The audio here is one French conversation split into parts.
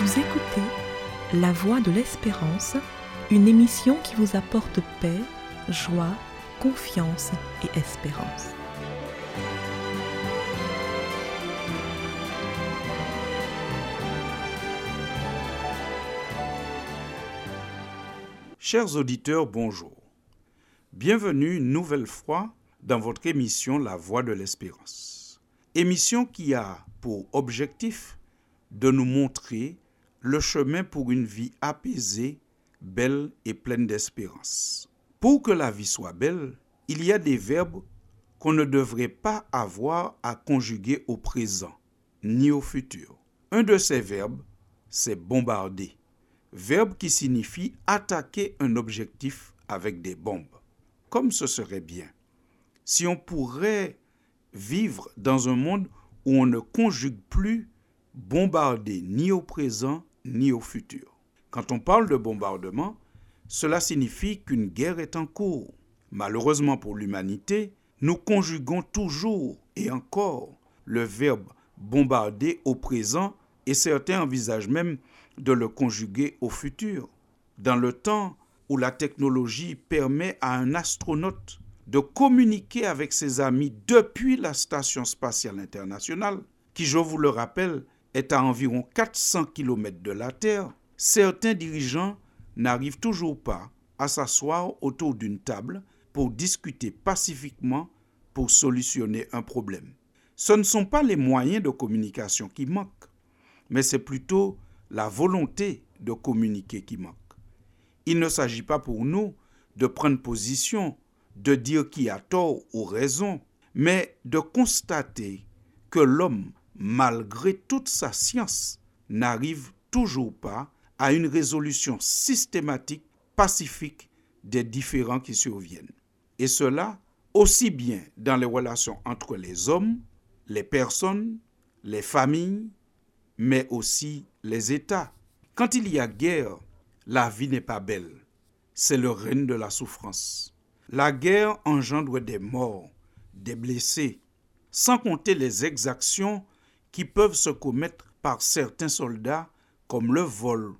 Vous écoutez La Voix de l'Espérance, une émission qui vous apporte paix, joie, confiance et espérance. Chers auditeurs, bonjour. Bienvenue une nouvelle fois dans votre émission La Voix de l'Espérance. Émission qui a pour objectif de nous montrer le chemin pour une vie apaisée, belle et pleine d'espérance. Pour que la vie soit belle, il y a des verbes qu'on ne devrait pas avoir à conjuguer au présent ni au futur. Un de ces verbes, c'est bombarder, verbe qui signifie attaquer un objectif avec des bombes. Comme ce serait bien si on pourrait vivre dans un monde où on ne conjugue plus bombarder ni au présent ni au futur. Quand on parle de bombardement, cela signifie qu'une guerre est en cours. Malheureusement pour l'humanité, nous conjuguons toujours et encore le verbe bombarder au présent et certains envisagent même de le conjuguer au futur. Dans le temps où la technologie permet à un astronaute de communiquer avec ses amis depuis la Station spatiale internationale, qui, je vous le rappelle, est à environ 400 km de la Terre, certains dirigeants n'arrivent toujours pas à s'asseoir autour d'une table pour discuter pacifiquement pour solutionner un problème. Ce ne sont pas les moyens de communication qui manquent, mais c'est plutôt la volonté de communiquer qui manque. Il ne s'agit pas pour nous de prendre position, de dire qui a tort ou raison, mais de constater que l'homme malgré toute sa science, n'arrive toujours pas à une résolution systématique, pacifique des différends qui surviennent. Et cela aussi bien dans les relations entre les hommes, les personnes, les familles, mais aussi les États. Quand il y a guerre, la vie n'est pas belle. C'est le règne de la souffrance. La guerre engendre des morts, des blessés, sans compter les exactions qui peuvent se commettre par certains soldats comme le vol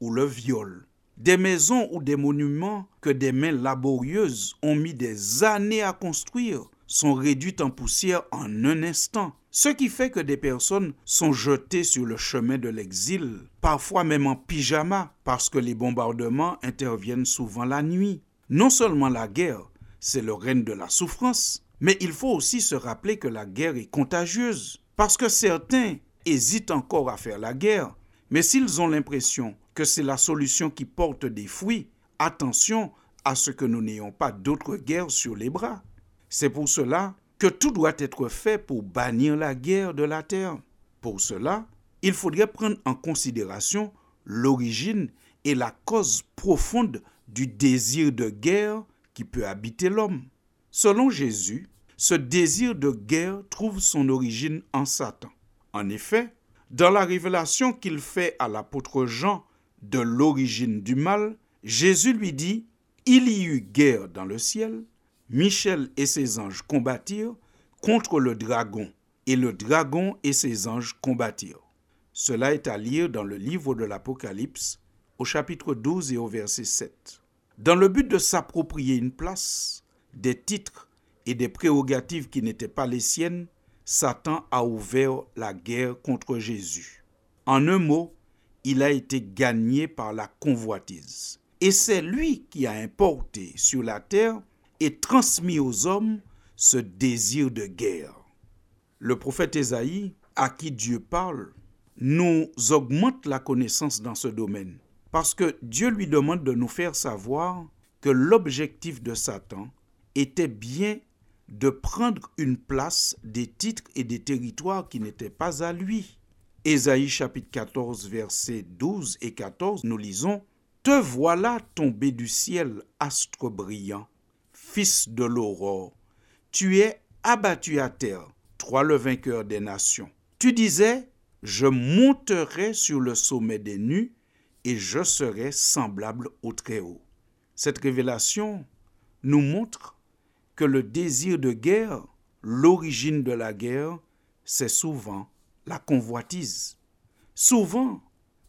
ou le viol. Des maisons ou des monuments que des mains laborieuses ont mis des années à construire sont réduites en poussière en un instant. Ce qui fait que des personnes sont jetées sur le chemin de l'exil, parfois même en pyjama, parce que les bombardements interviennent souvent la nuit. Non seulement la guerre, c'est le règne de la souffrance, mais il faut aussi se rappeler que la guerre est contagieuse. Parce que certains hésitent encore à faire la guerre, mais s'ils ont l'impression que c'est la solution qui porte des fruits, attention à ce que nous n'ayons pas d'autres guerres sur les bras. C'est pour cela que tout doit être fait pour bannir la guerre de la terre. Pour cela, il faudrait prendre en considération l'origine et la cause profonde du désir de guerre qui peut habiter l'homme. Selon Jésus, ce désir de guerre trouve son origine en Satan. En effet, dans la révélation qu'il fait à l'apôtre Jean de l'origine du mal, Jésus lui dit, Il y eut guerre dans le ciel, Michel et ses anges combattirent contre le dragon, et le dragon et ses anges combattirent. Cela est à lire dans le livre de l'Apocalypse, au chapitre 12 et au verset 7. Dans le but de s'approprier une place, des titres et des prérogatives qui n'étaient pas les siennes, Satan a ouvert la guerre contre Jésus. En un mot, il a été gagné par la convoitise. Et c'est lui qui a importé sur la terre et transmis aux hommes ce désir de guerre. Le prophète Ésaïe, à qui Dieu parle, nous augmente la connaissance dans ce domaine, parce que Dieu lui demande de nous faire savoir que l'objectif de Satan était bien de prendre une place, des titres et des territoires qui n'étaient pas à lui. Ésaïe chapitre 14 versets 12 et 14, nous lisons Te voilà tombé du ciel, astre brillant, fils de l'aurore. Tu es abattu à terre, toi le vainqueur des nations. Tu disais Je monterai sur le sommet des nues et je serai semblable au Très-Haut. Cette révélation nous montre que le désir de guerre, l'origine de la guerre, c'est souvent la convoitise. Souvent,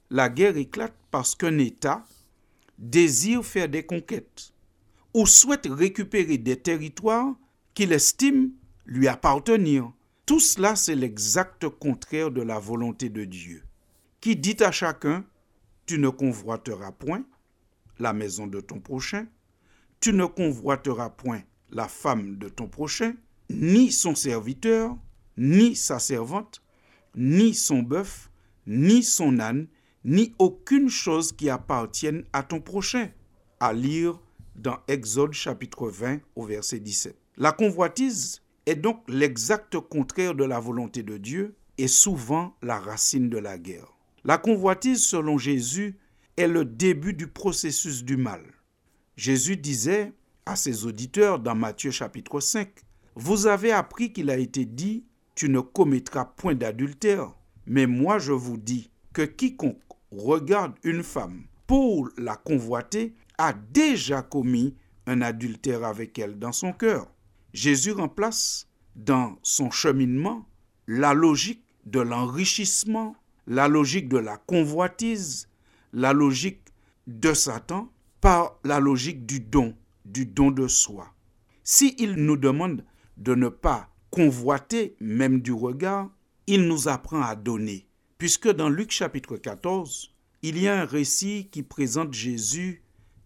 la guerre éclate parce qu'un État désire faire des conquêtes ou souhaite récupérer des territoires qu'il estime lui appartenir. Tout cela, c'est l'exact contraire de la volonté de Dieu, qui dit à chacun, tu ne convoiteras point la maison de ton prochain, tu ne convoiteras point la femme de ton prochain, ni son serviteur, ni sa servante, ni son bœuf, ni son âne, ni aucune chose qui appartienne à ton prochain. À lire dans Exode chapitre 20 au verset 17. La convoitise est donc l'exact contraire de la volonté de Dieu et souvent la racine de la guerre. La convoitise, selon Jésus, est le début du processus du mal. Jésus disait à ses auditeurs dans Matthieu chapitre 5, Vous avez appris qu'il a été dit, Tu ne commettras point d'adultère. Mais moi je vous dis que quiconque regarde une femme pour la convoiter a déjà commis un adultère avec elle dans son cœur. Jésus remplace dans son cheminement la logique de l'enrichissement, la logique de la convoitise, la logique de Satan par la logique du don, du don de soi. Si il nous demande de ne pas convoiter même du regard, il nous apprend à donner. Puisque dans Luc chapitre 14, il y a un récit qui présente Jésus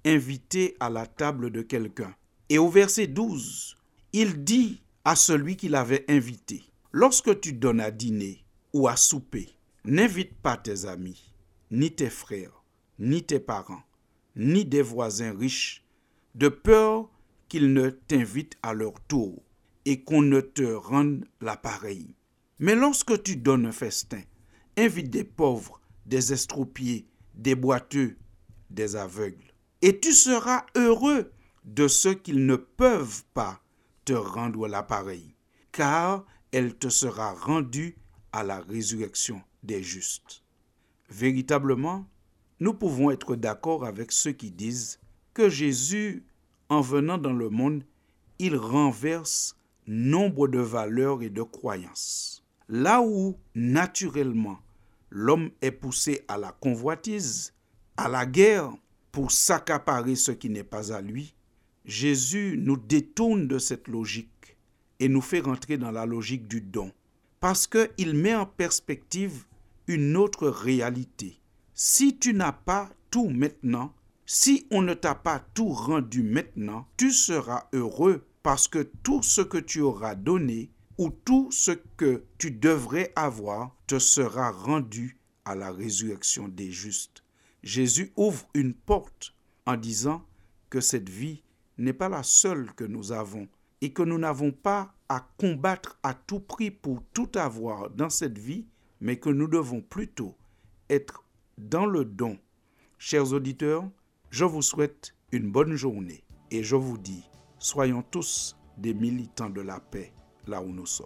invité à la table de quelqu'un. Et au verset 12, il dit à celui qui l'avait invité, Lorsque tu donnes à dîner ou à souper, n'invite pas tes amis, ni tes frères, ni tes parents, ni des voisins riches, de peur qu'ils ne t'invitent à leur tour et qu'on ne te rende l'appareil. Mais lorsque tu donnes un festin, invite des pauvres, des estropiés, des boiteux, des aveugles, et tu seras heureux de ceux qu'ils ne peuvent pas te rendre l'appareil, car elle te sera rendue à la résurrection des justes. Véritablement, nous pouvons être d'accord avec ceux qui disent que Jésus, en venant dans le monde, il renverse nombre de valeurs et de croyances. Là où, naturellement, l'homme est poussé à la convoitise, à la guerre, pour s'accaparer ce qui n'est pas à lui, Jésus nous détourne de cette logique et nous fait rentrer dans la logique du don, parce qu'il met en perspective une autre réalité. Si tu n'as pas tout maintenant, si on ne t'a pas tout rendu maintenant, tu seras heureux parce que tout ce que tu auras donné ou tout ce que tu devrais avoir te sera rendu à la résurrection des justes. Jésus ouvre une porte en disant que cette vie n'est pas la seule que nous avons et que nous n'avons pas à combattre à tout prix pour tout avoir dans cette vie, mais que nous devons plutôt être dans le don. Chers auditeurs, je vous souhaite une bonne journée et je vous dis, soyons tous des militants de la paix là où nous sommes.